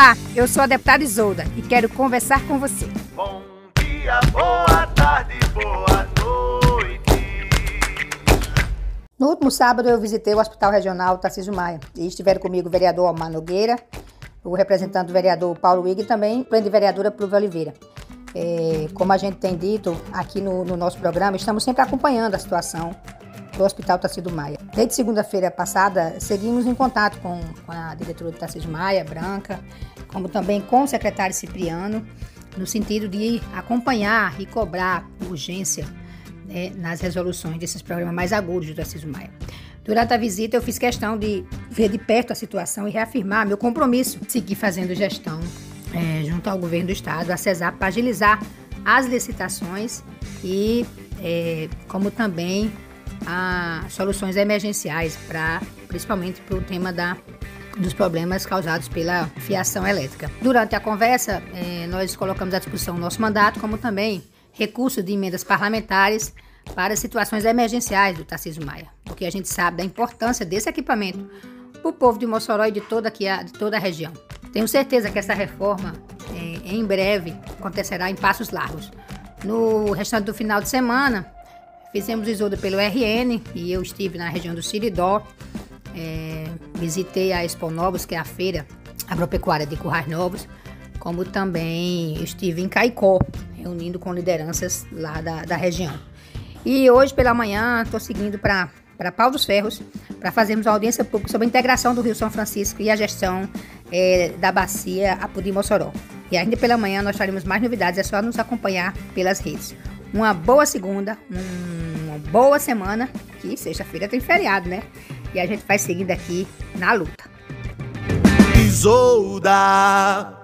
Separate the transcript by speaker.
Speaker 1: Olá, eu sou a deputada Isolda e quero conversar com você.
Speaker 2: Bom dia, boa tarde, boa noite.
Speaker 1: No último sábado eu visitei o Hospital Regional Tarcísio Maia e estiveram comigo o vereador Omar Nogueira, o representante do vereador Paulo Wig e também a vereadora Pluvia Oliveira. É, como a gente tem dito aqui no, no nosso programa, estamos sempre acompanhando a situação do Hospital Tarcísio Maia. Desde segunda-feira passada, seguimos em contato com, a diretora do Tarcísio Maia, Branca, como também com o secretário Cipriano, no sentido de acompanhar e cobrar urgência né, nas resoluções desses problemas mais agudos do Tarcísio Maia. Durante a visita, eu fiz questão de ver de perto a situação e reafirmar meu compromisso de seguir fazendo gestão é, junto ao governo do estado, a CESAP, para agilizar as licitações e é, como também a soluções emergenciais para principalmente para o tema da dos problemas causados pela fiação elétrica. Durante a conversa, eh, nós colocamos à discussão o nosso mandato, como também recurso de emendas parlamentares para situações emergenciais do Tarcísio Maia, porque a gente sabe da importância desse equipamento para o povo de Mossoró e de toda, aqui de toda a região. Tenho certeza que essa reforma, eh, em breve, acontecerá em passos largos. No restante do final de semana, Fizemos o Isolda pelo RN e eu estive na região do Siridó. É, visitei a Expo Novos, que é a feira agropecuária de Currais Novos, como também estive em Caicó, reunindo com lideranças lá da, da região. E hoje pela manhã estou seguindo para para Pau dos Ferros, para fazermos uma audiência pública sobre a integração do Rio São Francisco e a gestão é, da bacia Apodi Mossoró. E ainda pela manhã nós traremos mais novidades, é só nos acompanhar pelas redes. Uma boa segunda, uma boa semana, que sexta-feira tem feriado, né? E a gente vai seguindo aqui na luta.
Speaker 2: Isolda.